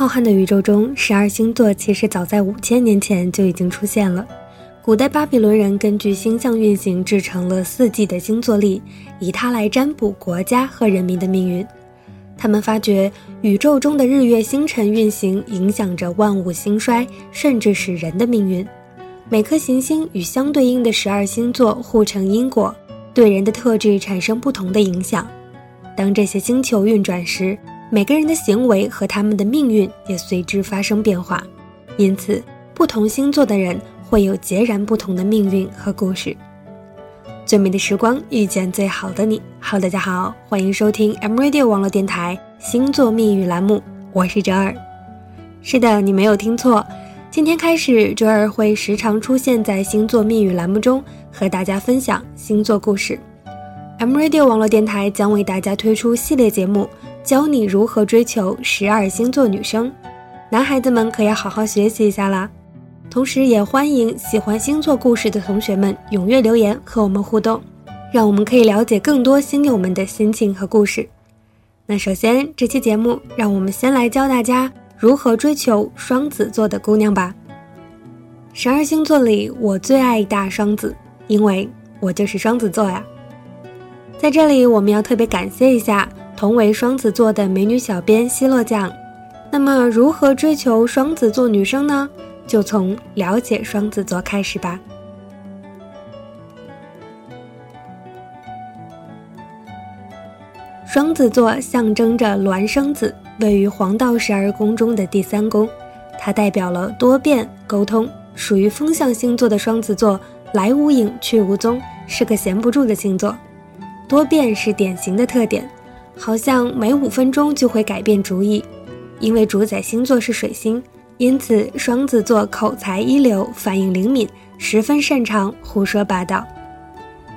浩瀚的宇宙中，十二星座其实早在五千年前就已经出现了。古代巴比伦人根据星象运行制成了四季的星座历，以它来占卜国家和人民的命运。他们发觉宇宙中的日月星辰运行影响着万物兴衰，甚至是人的命运。每颗行星与相对应的十二星座互成因果，对人的特质产生不同的影响。当这些星球运转时，每个人的行为和他们的命运也随之发生变化。因此，不同星座的人会有截然不同的命运和故事。最美的时光遇见最好的你。Hello，大家好，欢迎收听 M Radio 网络电台星座密语栏目，我是哲儿。是的，你没有听错，今天开始，哲儿会时常出现在星座密语栏目中，和大家分享星座故事。M Radio 网络电台将为大家推出系列节目，教你如何追求十二星座女生。男孩子们可要好好学习一下啦。同时，也欢迎喜欢星座故事的同学们踊跃留言和我们互动，让我们可以了解更多星友们的心情和故事。那首先，这期节目让我们先来教大家如何追求双子座的姑娘吧。十二星座里，我最爱大双子，因为我就是双子座呀。在这里，我们要特别感谢一下同为双子座的美女小编希洛酱。那么，如何追求双子座女生呢？就从了解双子座开始吧。双子座象征着孪生子，位于黄道十二宫中的第三宫，它代表了多变、沟通，属于风象星座的双子座，来无影去无踪，是个闲不住的星座。多变是典型的特点，好像每五分钟就会改变主意，因为主宰星座是水星。因此，双子座口才一流，反应灵敏，十分擅长胡说八道。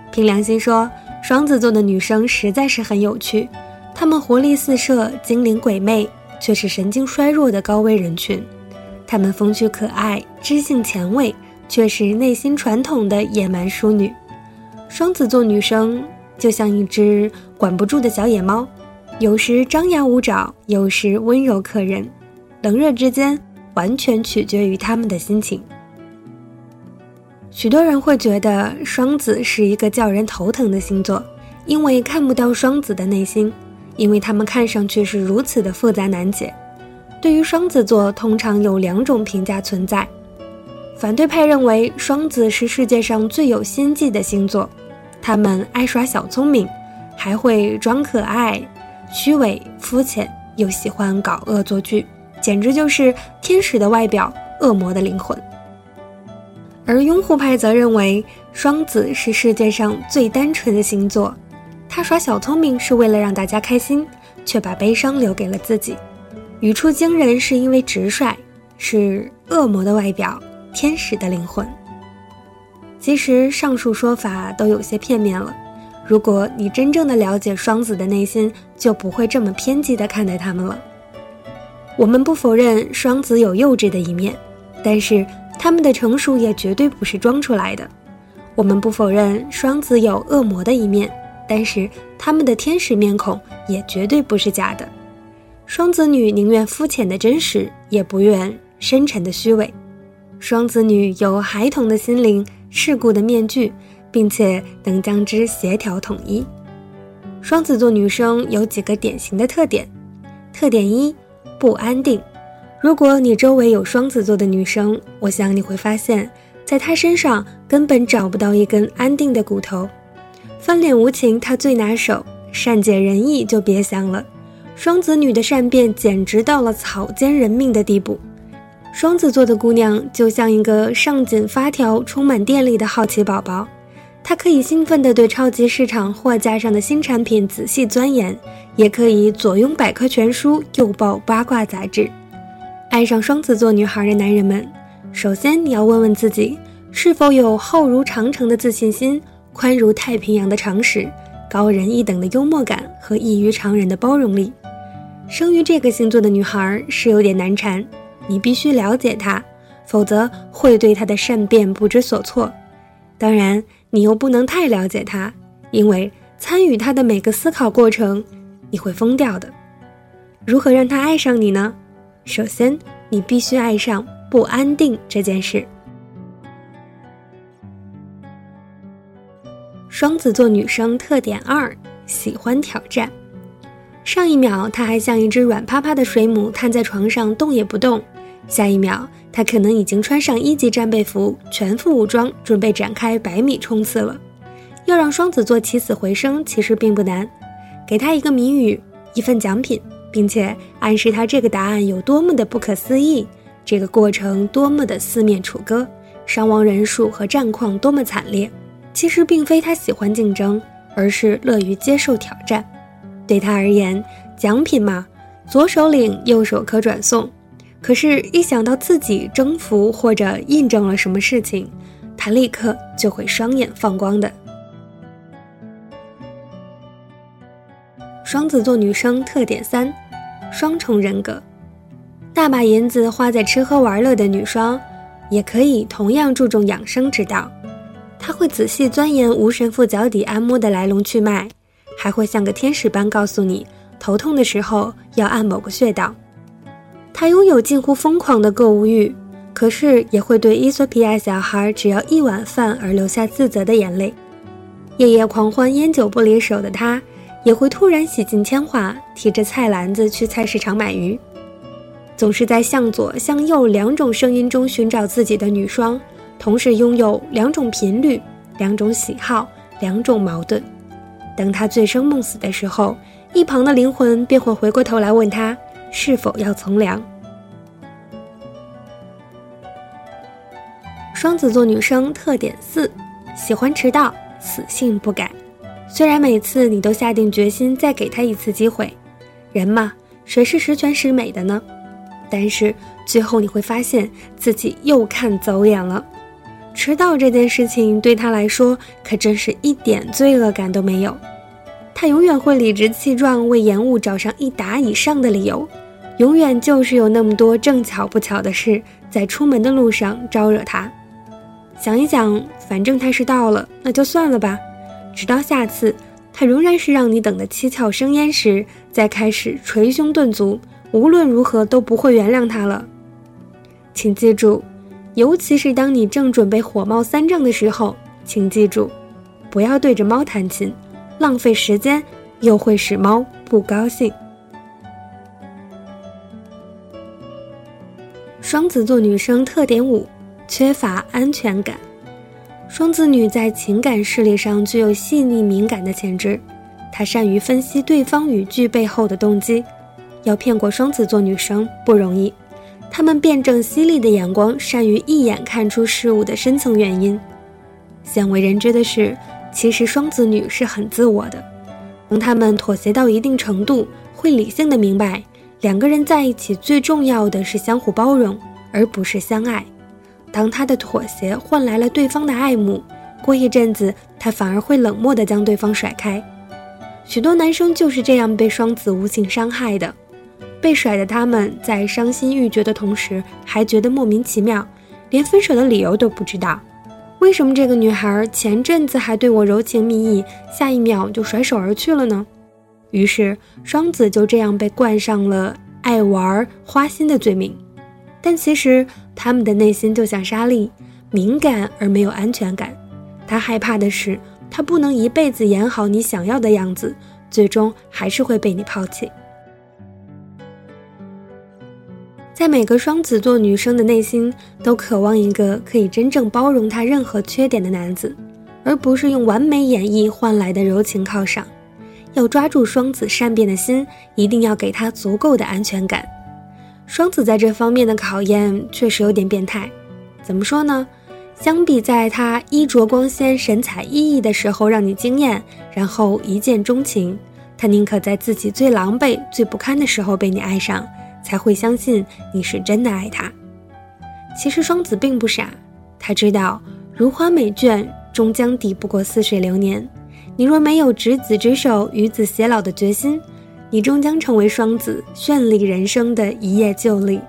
凭良心说，双子座的女生实在是很有趣，她们活力四射，精灵鬼魅，却是神经衰弱的高危人群；她们风趣可爱，知性前卫，却是内心传统的野蛮淑女。双子座女生就像一只管不住的小野猫，有时张牙舞爪，有时温柔可人，冷热之间。完全取决于他们的心情。许多人会觉得双子是一个叫人头疼的星座，因为看不到双子的内心，因为他们看上去是如此的复杂难解。对于双子座，通常有两种评价存在：反对派认为双子是世界上最有心计的星座，他们爱耍小聪明，还会装可爱、虚伪、肤浅，又喜欢搞恶作剧。简直就是天使的外表，恶魔的灵魂。而拥护派则认为双子是世界上最单纯的星座，他耍小聪明是为了让大家开心，却把悲伤留给了自己。语出惊人是因为直率，是恶魔的外表，天使的灵魂。其实上述说法都有些片面了。如果你真正的了解双子的内心，就不会这么偏激的看待他们了。我们不否认双子有幼稚的一面，但是他们的成熟也绝对不是装出来的。我们不否认双子有恶魔的一面，但是他们的天使面孔也绝对不是假的。双子女宁愿肤浅的真实，也不愿深沉的虚伪。双子女有孩童的心灵、世故的面具，并且能将之协调统一。双子座女生有几个典型的特点，特点一。不安定。如果你周围有双子座的女生，我想你会发现，在她身上根本找不到一根安定的骨头。翻脸无情，她最拿手；善解人意就别想了。双子女的善变简直到了草菅人命的地步。双子座的姑娘就像一个上紧发条、充满电力的好奇宝宝。她可以兴奋地对超级市场货架上的新产品仔细钻研，也可以左拥百科全书，右抱八卦杂志。爱上双子座女孩的男人们，首先你要问问自己，是否有厚如长城的自信心、宽如太平洋的常识、高人一等的幽默感和异于常人的包容力。生于这个星座的女孩是有点难缠，你必须了解她，否则会对她的善变不知所措。当然。你又不能太了解他，因为参与他的每个思考过程，你会疯掉的。如何让他爱上你呢？首先，你必须爱上不安定这件事。双子座女生特点二：喜欢挑战。上一秒，他还像一只软趴趴的水母瘫在床上动也不动；下一秒，他可能已经穿上一级战备服，全副武装，准备展开百米冲刺了。要让双子座起死回生，其实并不难，给他一个谜语，一份奖品，并且暗示他这个答案有多么的不可思议，这个过程多么的四面楚歌，伤亡人数和战况多么惨烈。其实并非他喜欢竞争，而是乐于接受挑战。对他而言，奖品嘛，左手领，右手可转送。可是，一想到自己征服或者印证了什么事情，他立刻就会双眼放光的。双子座女生特点三：双重人格。大把银子花在吃喝玩乐的女双，也可以同样注重养生之道。她会仔细钻研无神父脚底按摩的来龙去脉，还会像个天使般告诉你头痛的时候要按某个穴道。她拥有近乎疯狂的购物欲，可是也会对伊索比亚小孩只要一碗饭而流下自责的眼泪。夜夜狂欢、烟酒不离手的她。也会突然洗尽铅华，提着菜篮子去菜市场买鱼。总是在向左向右两种声音中寻找自己的女双，同时拥有两种频率、两种喜好、两种矛盾。等她醉生梦死的时候，一旁的灵魂便会回过头来问她是否要从良。双子座女生特点四：喜欢迟到，死性不改。虽然每次你都下定决心再给他一次机会，人嘛，谁是十全十美的呢？但是最后你会发现自己又看走眼了。迟到这件事情对他来说可真是一点罪恶感都没有，他永远会理直气壮为延误找上一打以上的理由，永远就是有那么多正巧不巧的事在出门的路上招惹他。想一想，反正他是到了，那就算了吧。直到下次，他仍然是让你等得七窍生烟时，再开始捶胸顿足，无论如何都不会原谅他了。请记住，尤其是当你正准备火冒三丈的时候，请记住，不要对着猫弹琴，浪费时间又会使猫不高兴。双子座女生特点五：缺乏安全感。双子女在情感视力上具有细腻敏感的潜质，她善于分析对方语句背后的动机。要骗过双子座女生不容易，他们辩证犀利的眼光善于一眼看出事物的深层原因。鲜为人知的是，其实双子女是很自我的。当她们妥协到一定程度，会理性的明白，两个人在一起最重要的是相互包容，而不是相爱。当他的妥协换来了对方的爱慕，过一阵子，他反而会冷漠地将对方甩开。许多男生就是这样被双子无情伤害的，被甩的他们在伤心欲绝的同时，还觉得莫名其妙，连分手的理由都不知道。为什么这个女孩前阵子还对我柔情蜜意，下一秒就甩手而去了呢？于是双子就这样被冠上了爱玩花心的罪名。但其实他们的内心就像沙粒，敏感而没有安全感。他害怕的是，他不能一辈子演好你想要的样子，最终还是会被你抛弃。在每个双子座女生的内心，都渴望一个可以真正包容她任何缺点的男子，而不是用完美演绎换来的柔情犒赏。要抓住双子善变的心，一定要给他足够的安全感。双子在这方面的考验确实有点变态，怎么说呢？相比在他衣着光鲜、神采奕奕的时候让你惊艳，然后一见钟情，他宁可在自己最狼狈、最不堪的时候被你爱上，才会相信你是真的爱他。其实双子并不傻，他知道如花美眷终将抵不过似水流年，你若没有执子之手、与子偕老的决心。你终将成为双子绚丽人生的一叶旧历。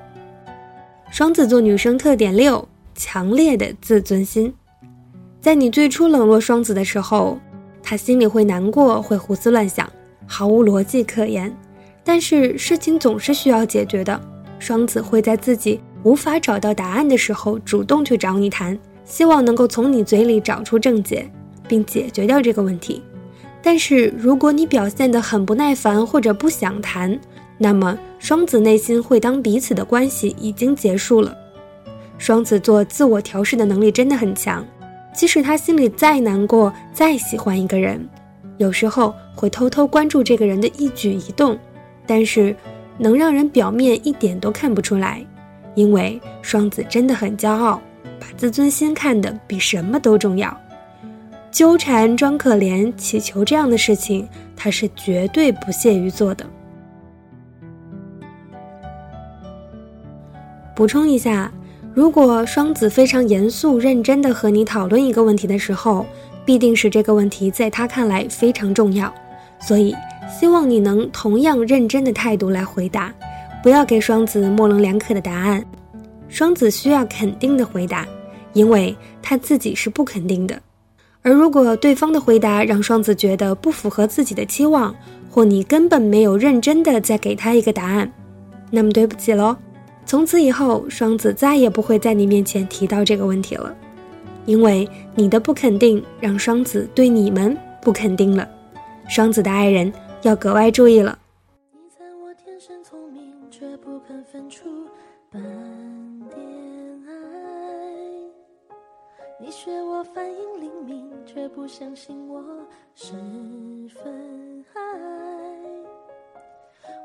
双子座女生特点六：强烈的自尊心。在你最初冷落双子的时候，他心里会难过，会胡思乱想，毫无逻辑可言。但是事情总是需要解决的，双子会在自己无法找到答案的时候主动去找你谈，希望能够从你嘴里找出症结，并解决掉这个问题。但是如果你表现得很不耐烦或者不想谈，那么双子内心会当彼此的关系已经结束了。双子座自我调试的能力真的很强，即使他心里再难过、再喜欢一个人，有时候会偷偷关注这个人的一举一动，但是能让人表面一点都看不出来，因为双子真的很骄傲，把自尊心看得比什么都重要。纠缠、装可怜、乞求这样的事情，他是绝对不屑于做的。补充一下。如果双子非常严肃认真地和你讨论一个问题的时候，必定是这个问题在他看来非常重要，所以希望你能同样认真的态度来回答，不要给双子模棱两可的答案。双子需要肯定的回答，因为他自己是不肯定的。而如果对方的回答让双子觉得不符合自己的期望，或你根本没有认真的在给他一个答案，那么对不起喽。从此以后，双子再也不会在你面前提到这个问题了，因为你的不肯定让双子对你们不肯定了。双子的爱人要格外注意了。你在我天生聪明，却不肯分出半点爱。你学我反应灵敏，却不相信我十分爱。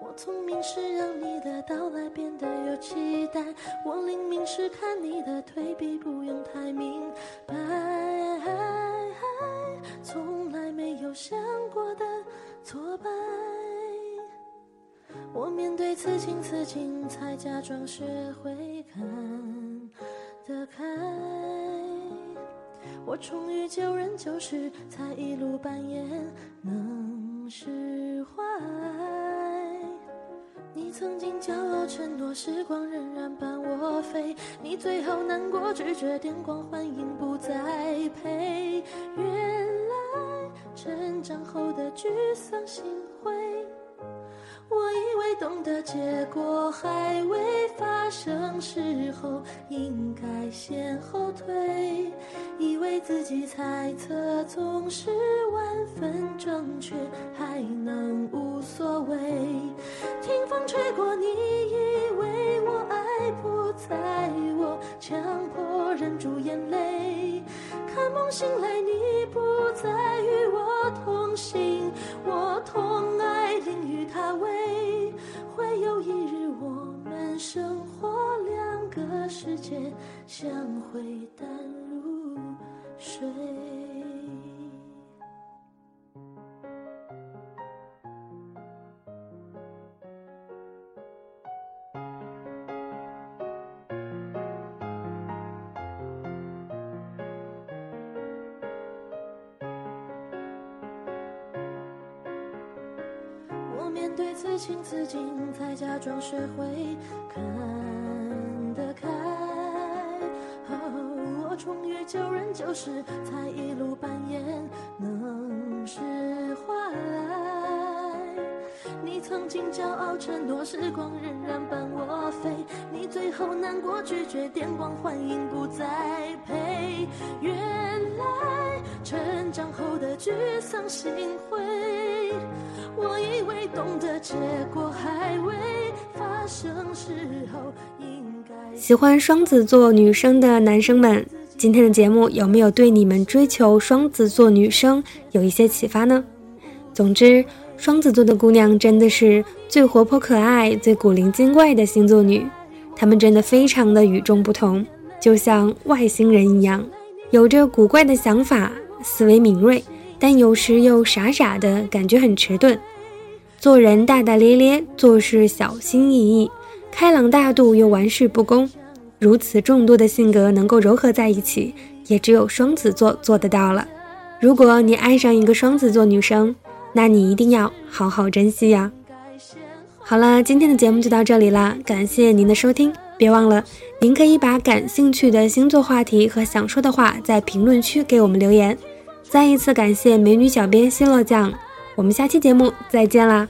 我聪明是让你的到来变得有期待，我灵敏是看你的退避不用太明白，此情此景，才假装学会看得开。我重遇旧人旧事，才一路扮演能释怀。你曾经骄傲承诺，时光仍然伴我飞。你最后难过拒绝，电光幻影不再陪。原来成长后的沮丧心，懂得结果还未发生时候，应该先后退。以为自己猜测总是万分正确，还能无所谓。听风吹过，你以为我爱不在我，强迫忍住眼泪。看梦醒来，你不再与我同行，我同世界，相会淡如水。面对此情此景，才假装学会看旧人旧事，才一路扮演能释怀。你曾经骄傲承诺，时光仍然伴我飞。你最后难过拒绝，电光幻影不再陪。原来成长后的沮丧心灰。我以为懂得结果还未发生时候应该喜欢双子座女生的男生们，今天的节目有没有对你们追求双子座女生有一些启发呢？总之，双子座的姑娘真的是最活泼可爱、最古灵精怪的星座女，她们真的非常的与众不同，就像外星人一样，有着古怪的想法，思维敏锐。但有时又傻傻的感觉很迟钝，做人大大咧咧，做事小心翼翼，开朗大度又玩世不恭，如此众多的性格能够糅合在一起，也只有双子座做得到了。如果你爱上一个双子座女生，那你一定要好好珍惜呀。好了，今天的节目就到这里了，感谢您的收听，别忘了您可以把感兴趣的星座话题和想说的话在评论区给我们留言。再一次感谢美女小编希洛酱，我们下期节目再见啦！